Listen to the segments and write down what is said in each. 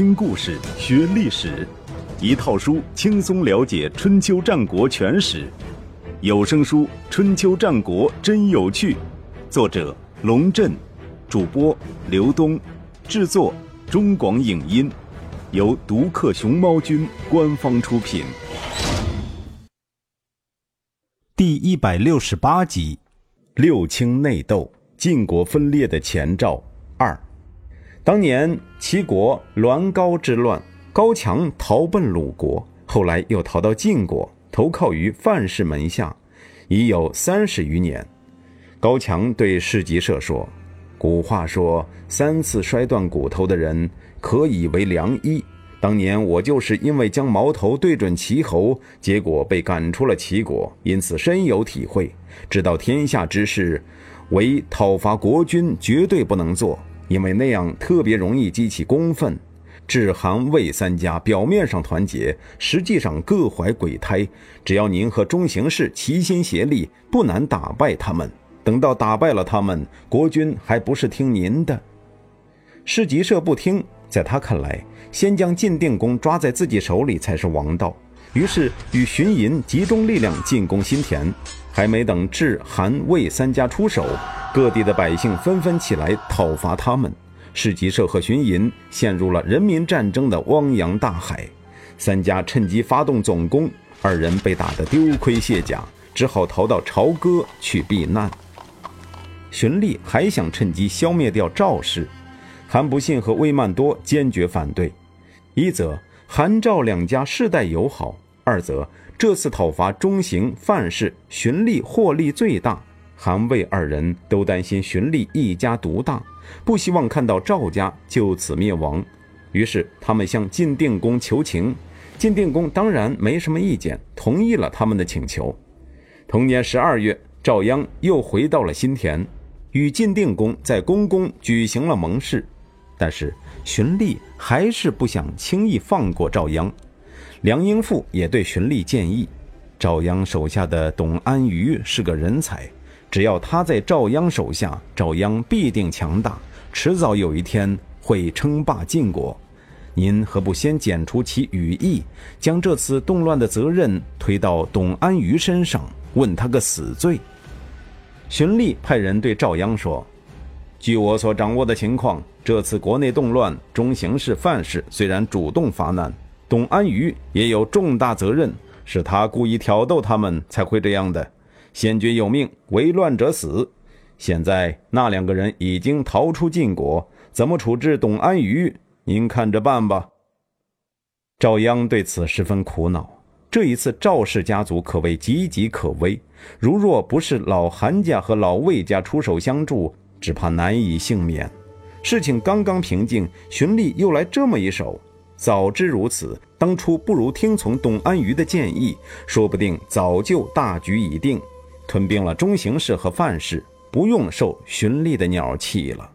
听故事学历史，一套书轻松了解春秋战国全史。有声书《春秋战国真有趣》，作者龙震，主播刘东，制作中广影音，由独克熊猫君官方出品。第一百六十八集：六卿内斗，晋国分裂的前兆。当年齐国栾高之乱，高强逃奔鲁国，后来又逃到晋国，投靠于范氏门下，已有三十余年。高强对士吉社说：“古话说，三次摔断骨头的人可以为良医。当年我就是因为将矛头对准齐侯，结果被赶出了齐国，因此深有体会，知道天下之事，唯讨伐国君绝对不能做。”因为那样特别容易激起公愤，至韩魏三家表面上团结，实际上各怀鬼胎。只要您和中行氏齐心协力，不难打败他们。等到打败了他们，国君还不是听您的？士吉社不听，在他看来，先将晋定公抓在自己手里才是王道。于是与荀寅集中力量进攻新田，还没等至韩魏三家出手。各地的百姓纷纷起来讨伐他们，市集社和荀寅陷入了人民战争的汪洋大海。三家趁机发动总攻，二人被打得丢盔卸甲，只好逃到朝歌去避难。荀立还想趁机消灭掉赵氏，韩不信和魏曼多坚决反对。一则韩赵两家世代友好，二则这次讨伐中行范氏，荀立获利最大。韩魏二人都担心荀立一家独大，不希望看到赵家就此灭亡，于是他们向晋定公求情。晋定公当然没什么意见，同意了他们的请求。同年十二月，赵鞅又回到了新田，与晋定公在宫宫举行了盟誓。但是荀立还是不想轻易放过赵鞅。梁英父也对荀立建议，赵鞅手下的董安于是个人才。只要他在赵鞅手下，赵鞅必定强大，迟早有一天会称霸晋国。您何不先剪除其羽翼，将这次动乱的责任推到董安于身上，问他个死罪？荀立派人对赵鞅说：“据我所掌握的情况，这次国内动乱，中行氏范氏虽然主动发难，董安于也有重大责任，是他故意挑逗他们才会这样的。”先君有命，为乱者死。现在那两个人已经逃出晋国，怎么处置董安于？您看着办吧。赵鞅对此十分苦恼。这一次赵氏家族可谓岌岌可危，如若不是老韩家和老魏家出手相助，只怕难以幸免。事情刚刚平静，荀立又来这么一手。早知如此，当初不如听从董安于的建议，说不定早就大局已定。吞并了中行氏和范氏，不用受荀立的鸟气了。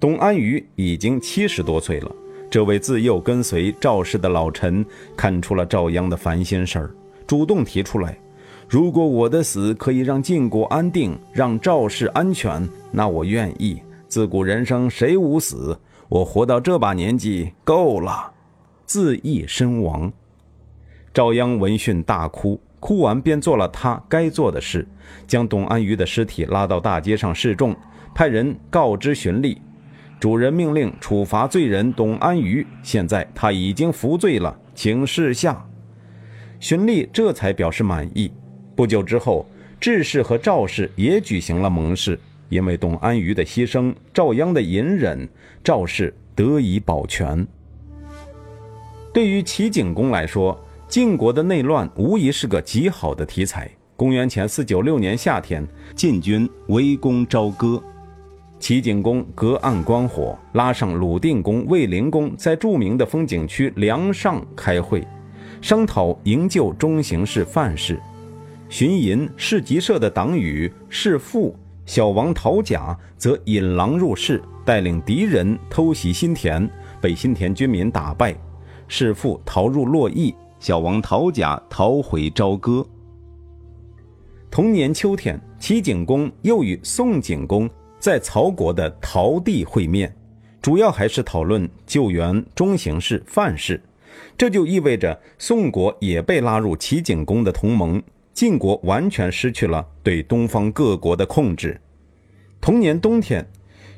董安于已经七十多岁了，这位自幼跟随赵氏的老臣看出了赵鞅的烦心事儿，主动提出来：如果我的死可以让晋国安定，让赵氏安全，那我愿意。自古人生谁无死？我活到这把年纪够了，自缢身亡。赵鞅闻讯大哭。哭完，便做了他该做的事，将董安于的尸体拉到大街上示众，派人告知荀立，主人命令处罚罪人董安于，现在他已经服罪了，请示下。荀立这才表示满意。不久之后，智氏和赵氏也举行了盟誓，因为董安于的牺牲，赵鞅的隐忍，赵氏得以保全。对于齐景公来说，晋国的内乱无疑是个极好的题材。公元前四九六年夏天，晋军围攻朝歌，齐景公隔岸观火，拉上鲁定公、卫灵公，在著名的风景区梁上开会，商讨营救中行氏范氏。荀寅、士吉社的党羽士父小王陶甲则引狼入室，带领敌人偷袭新田，被新田军民打败，弑父逃入洛邑。小王陶甲逃回朝歌。同年秋天，齐景公又与宋景公在曹国的陶地会面，主要还是讨论救援中行氏、范氏。这就意味着宋国也被拉入齐景公的同盟，晋国完全失去了对东方各国的控制。同年冬天，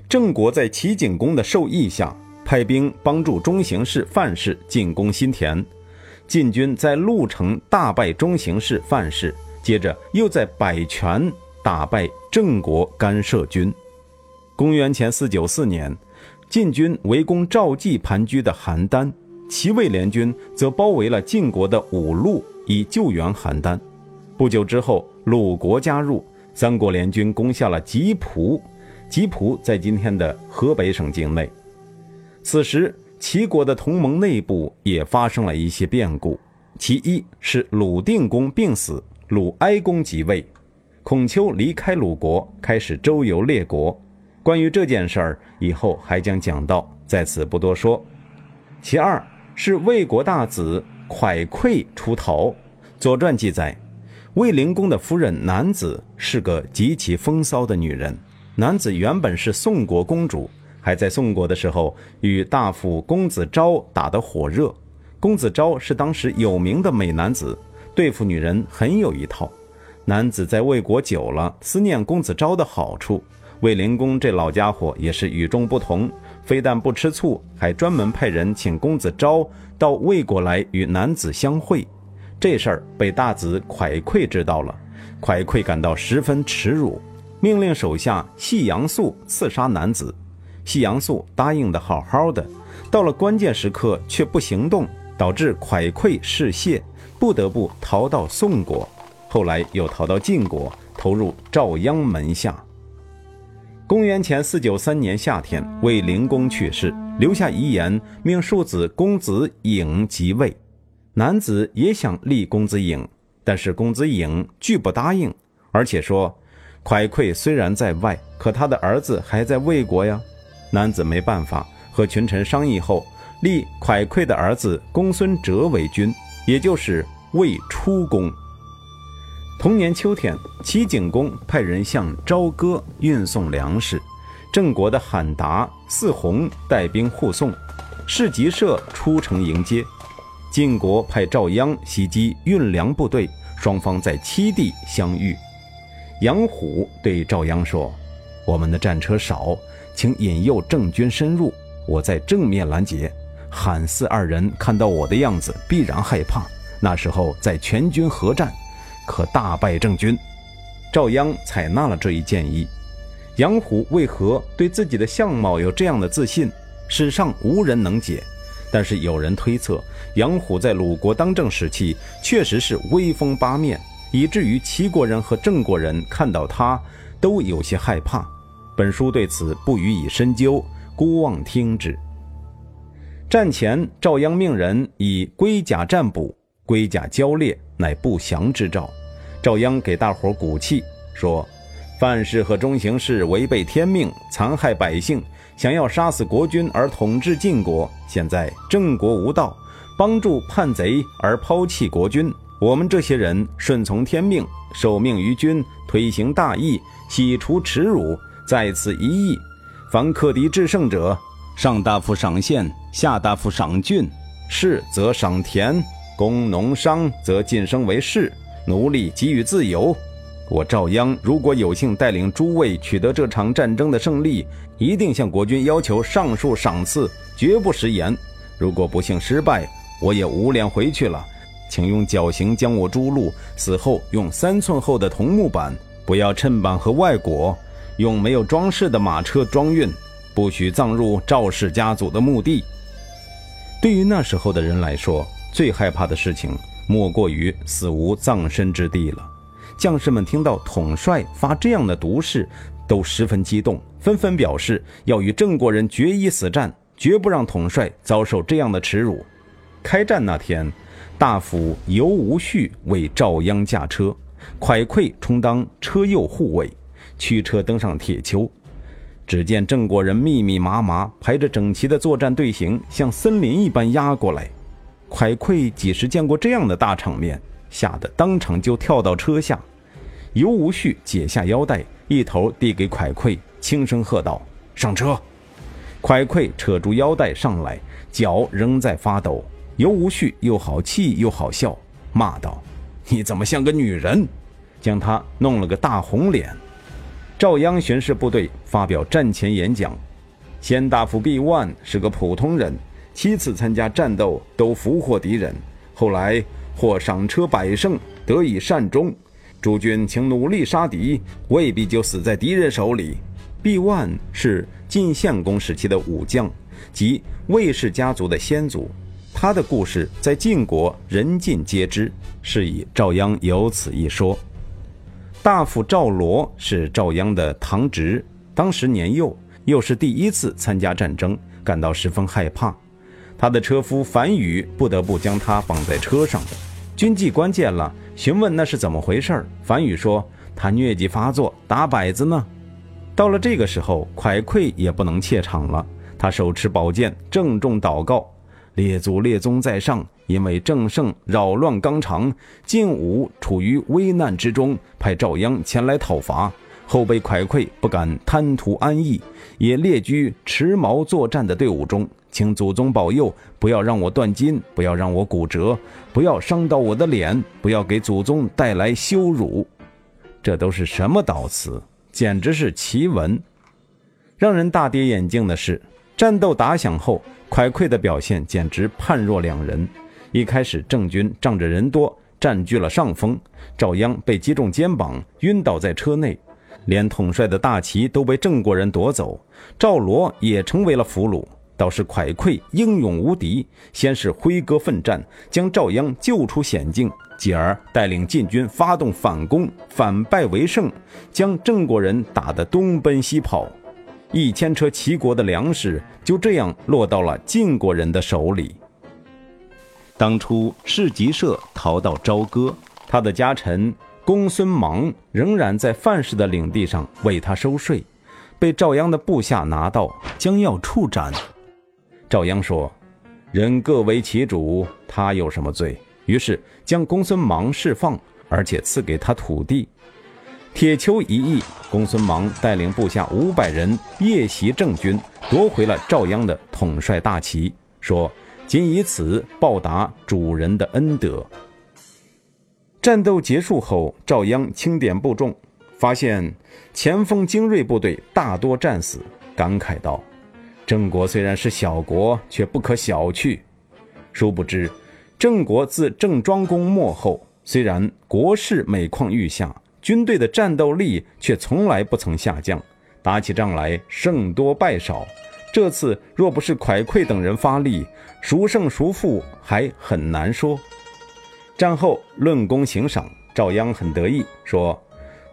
郑国在齐景公的授意下，派兵帮助中行氏、范氏进攻新田。晋军在鹿城大败中行氏、范氏，接着又在百泉打败郑国干涉军。公元前四九四年，晋军围攻赵季盘踞的邯郸。齐魏联军则包围了晋国的五路，以救援邯郸。不久之后，鲁国加入，三国联军攻下了吉蒲。吉蒲在今天的河北省境内。此时，齐国的同盟内部也发生了一些变故。其一是鲁定公病死，鲁哀公即位，孔丘离开鲁国，开始周游列国。关于这件事儿，以后还将讲到，在此不多说。其二。是魏国大子蒯聩出逃。《左传》记载，卫灵公的夫人南子是个极其风骚的女人。南子原本是宋国公主，还在宋国的时候与大夫公子昭打得火热。公子昭是当时有名的美男子，对付女人很有一套。男子在魏国久了，思念公子昭的好处。魏灵公这老家伙也是与众不同。非但不吃醋，还专门派人请公子昭到魏国来与男子相会。这事儿被大子蒯聩知道了，蒯聩感到十分耻辱，命令手下细阳素刺杀男子。细阳素答应的好好的，到了关键时刻却不行动，导致蒯聩失谢，不得不逃到宋国，后来又逃到晋国，投入赵鞅门下。公元前四九三年夏天，魏灵公去世，留下遗言，命庶子公子颖即位。男子也想立公子颖，但是公子颖拒不答应，而且说：“蒯聩虽然在外，可他的儿子还在魏国呀。”男子没办法，和群臣商议后，立蒯聩的儿子公孙哲为君，也就是魏出公。同年秋天，齐景公派人向朝歌运送粮食，郑国的罕达、四弘带兵护送，士吉社出城迎接。晋国派赵鞅袭击运粮部队，双方在七地相遇。杨虎对赵鞅说：“我们的战车少，请引诱郑军深入，我在正面拦截。韩四二人看到我的样子，必然害怕，那时候再全军合战。”可大败郑军，赵鞅采纳了这一建议。杨虎为何对自己的相貌有这样的自信？史上无人能解。但是有人推测，杨虎在鲁国当政时期确实是威风八面，以至于齐国人和郑国人看到他都有些害怕。本书对此不予以深究，孤妄听之。战前，赵鞅命人以龟甲占卜，龟甲交裂。乃不祥之兆。赵鞅给大伙鼓气，说：“范氏和中行氏违背天命，残害百姓，想要杀死国君而统治晋国。现在郑国无道，帮助叛贼而抛弃国君。我们这些人顺从天命，受命于君，推行大义，洗除耻辱，在此一役。凡克敌制胜者，上大夫赏县，下大夫赏郡，士则赏田。”工农商则晋升为士，奴隶给予自由。我赵鞅如果有幸带领诸位取得这场战争的胜利，一定向国君要求上述赏赐，绝不食言。如果不幸失败，我也无脸回去了，请用绞刑将我诛戮。死后用三寸厚的桐木板，不要衬板和外裹，用没有装饰的马车装运，不许葬入赵氏家族的墓地。对于那时候的人来说，最害怕的事情，莫过于死无葬身之地了。将士们听到统帅发这样的毒誓，都十分激动，纷纷表示要与郑国人决一死战，绝不让统帅遭受这样的耻辱。开战那天，大夫尤无序为赵鞅驾车，蒯聩充当车右护卫，驱车登上铁丘。只见郑国人密密麻麻排着整齐的作战队形，像森林一般压过来。蒯聩几时见过这样的大场面，吓得当场就跳到车下。尤无绪解下腰带，一头递给蒯聩，轻声喝道：“上车！”蒯聩扯住腰带上来，脚仍在发抖。尤无绪又好气又好笑，骂道：“你怎么像个女人？”将他弄了个大红脸。赵鞅巡视部队发表战前演讲：“先大夫毕万是个普通人，七次参加战斗都俘获敌人，后来或赏车百胜，得以善终。诸君请努力杀敌，未必就死在敌人手里。”毕万是晋献公时期的武将，即魏氏家族的先祖。他的故事在晋国人尽皆知，是以赵鞅有此一说。大夫赵罗是赵鞅的堂侄，当时年幼，又是第一次参加战争，感到十分害怕。他的车夫樊宇不得不将他绑在车上。军纪官见了，询问那是怎么回事。樊宇说：“他疟疾发作，打摆子呢。”到了这个时候，蒯聩也不能怯场了，他手持宝剑，郑重祷告。列祖列宗在上，因为郑胜扰乱纲常，晋武处于危难之中，派赵鞅前来讨伐，后被蒯聩不敢贪图安逸，也列居持矛作战的队伍中，请祖宗保佑，不要让我断筋，不要让我骨折，不要伤到我的脸，不要给祖宗带来羞辱。这都是什么悼词？简直是奇闻！让人大跌眼镜的是，战斗打响后。蒯聩的表现简直判若两人。一开始，郑军仗着人多占据了上风，赵鞅被击中肩膀，晕倒在车内，连统帅的大旗都被郑国人夺走，赵罗也成为了俘虏。倒是蒯聩英勇无敌，先是挥戈奋战，将赵鞅救出险境，继而带领晋军发动反攻，反败为胜，将郑国人打得东奔西跑。一千车齐国的粮食就这样落到了晋国人的手里。当初士吉社逃到朝歌，他的家臣公孙芒仍然在范氏的领地上为他收税，被赵鞅的部下拿到，将要处斩。赵鞅说：“人各为其主，他有什么罪？”于是将公孙芒释放，而且赐给他土地。铁丘一役，公孙芒带领部下五百人夜袭郑军，夺回了赵鞅的统帅大旗，说：“仅以此报答主人的恩德。”战斗结束后，赵鞅清点部众，发现前锋精锐部队大多战死，感慨道：“郑国虽然是小国，却不可小觑。”殊不知，郑国自郑庄公末后，虽然国势每况愈下。军队的战斗力却从来不曾下降，打起仗来胜多败少。这次若不是蒯聩等人发力，孰胜孰负还很难说。战后论功行赏，赵鞅很得意，说：“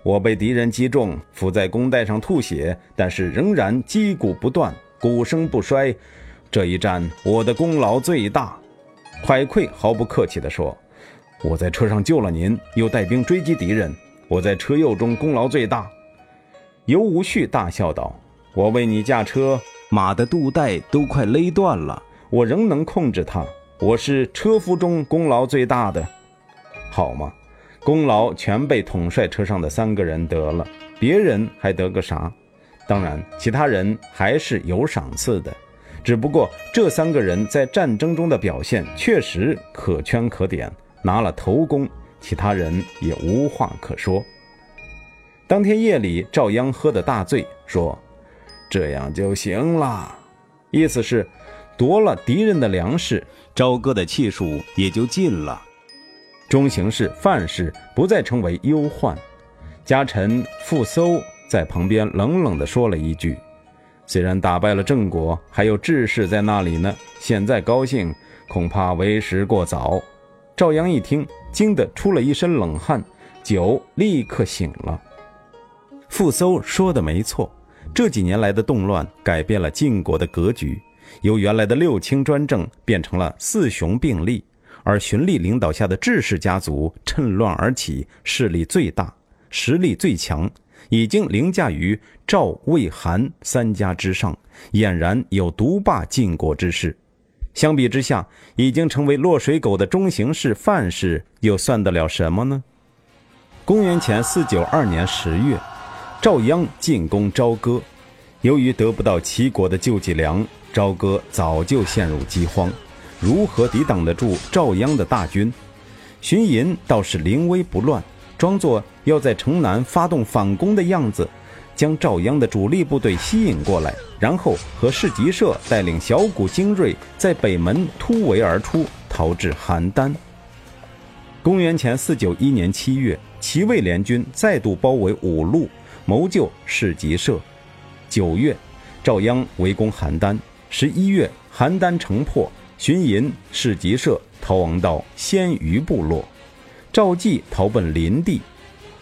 我被敌人击中，伏在弓带上吐血，但是仍然击鼓不断，鼓声不衰。这一战我的功劳最大。”蒯聩毫不客气地说：“我在车上救了您，又带兵追击敌人。”我在车右中功劳最大，尤无绪大笑道：“我为你驾车，马的肚带都快勒断了，我仍能控制它。我是车夫中功劳最大的，好吗？功劳全被统帅车上的三个人得了，别人还得个啥？当然，其他人还是有赏赐的，只不过这三个人在战争中的表现确实可圈可点，拿了头功。”其他人也无话可说。当天夜里，赵鞅喝得大醉，说：“这样就行了。”意思是夺了敌人的粮食，朝歌的气数也就尽了。中行氏范氏不再成为忧患。家臣傅搜在旁边冷冷地说了一句：“虽然打败了郑国，还有志士在那里呢。现在高兴，恐怕为时过早。”赵鞅一听。惊得出了一身冷汗，酒立刻醒了。傅搜说的没错，这几年来的动乱改变了晋国的格局，由原来的六卿专政变成了四雄并立，而荀立领导下的智氏家族趁乱而起，势力最大，实力最强，已经凌驾于赵、魏、韩三家之上，俨然有独霸晋国之势。相比之下，已经成为落水狗的中行氏范氏又算得了什么呢？公元前四九二年十月，赵鞅进攻朝歌，由于得不到齐国的救济粮，朝歌早就陷入饥荒，如何抵挡得住赵鞅的大军？荀寅倒是临危不乱，装作要在城南发动反攻的样子，将赵鞅的主力部队吸引过来，然后和士吉社带领小股精锐在北门突围而出，逃至邯郸。公元前四九一年七月，齐魏联军再度包围五路，谋救士吉社。九月，赵鞅围攻邯郸。十一月，邯郸城破，荀寅、士吉社逃亡到鲜于部落，赵季逃奔临地。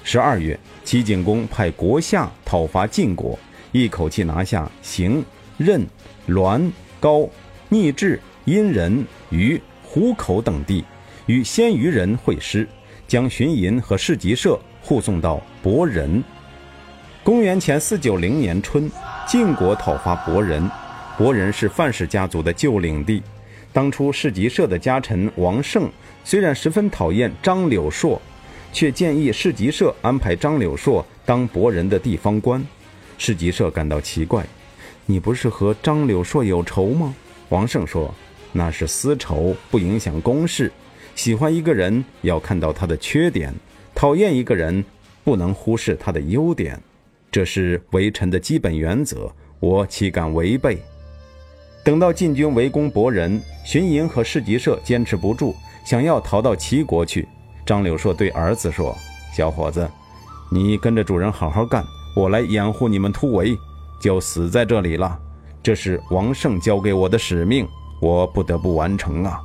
十二月，齐景公派国相讨伐晋国，一口气拿下邢、任、栾、高、逆治、阴人、虞、虎口等地。与鲜于人会师，将荀寅和士吉社护送到博仁。公元前四九零年春，晋国讨伐博仁。博仁是范氏家族的旧领地。当初市集社的家臣王胜虽然十分讨厌张柳硕，却建议市集社安排张柳硕当博人的地方官。市集社感到奇怪：“你不是和张柳硕有仇吗？”王胜说：“那是私仇，不影响公事。”喜欢一个人要看到他的缺点，讨厌一个人不能忽视他的优点，这是为臣的基本原则，我岂敢违背？等到晋军围攻博人，荀寅和市集社坚持不住，想要逃到齐国去。张柳硕对儿子说：“小伙子，你跟着主人好好干，我来掩护你们突围，就死在这里了。这是王胜交给我的使命，我不得不完成啊。”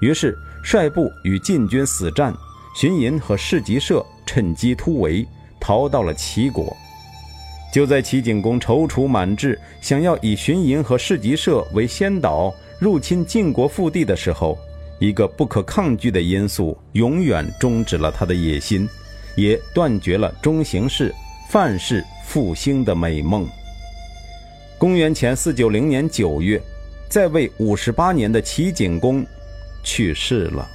于是。率部与晋军死战，荀寅和市集社趁机突围，逃到了齐国。就在齐景公踌躇满志，想要以荀寅和市集社为先导入侵晋国腹地的时候，一个不可抗拒的因素永远终止了他的野心，也断绝了中行氏、范氏复兴的美梦。公元前四九零年九月，在位五十八年的齐景公。去世了。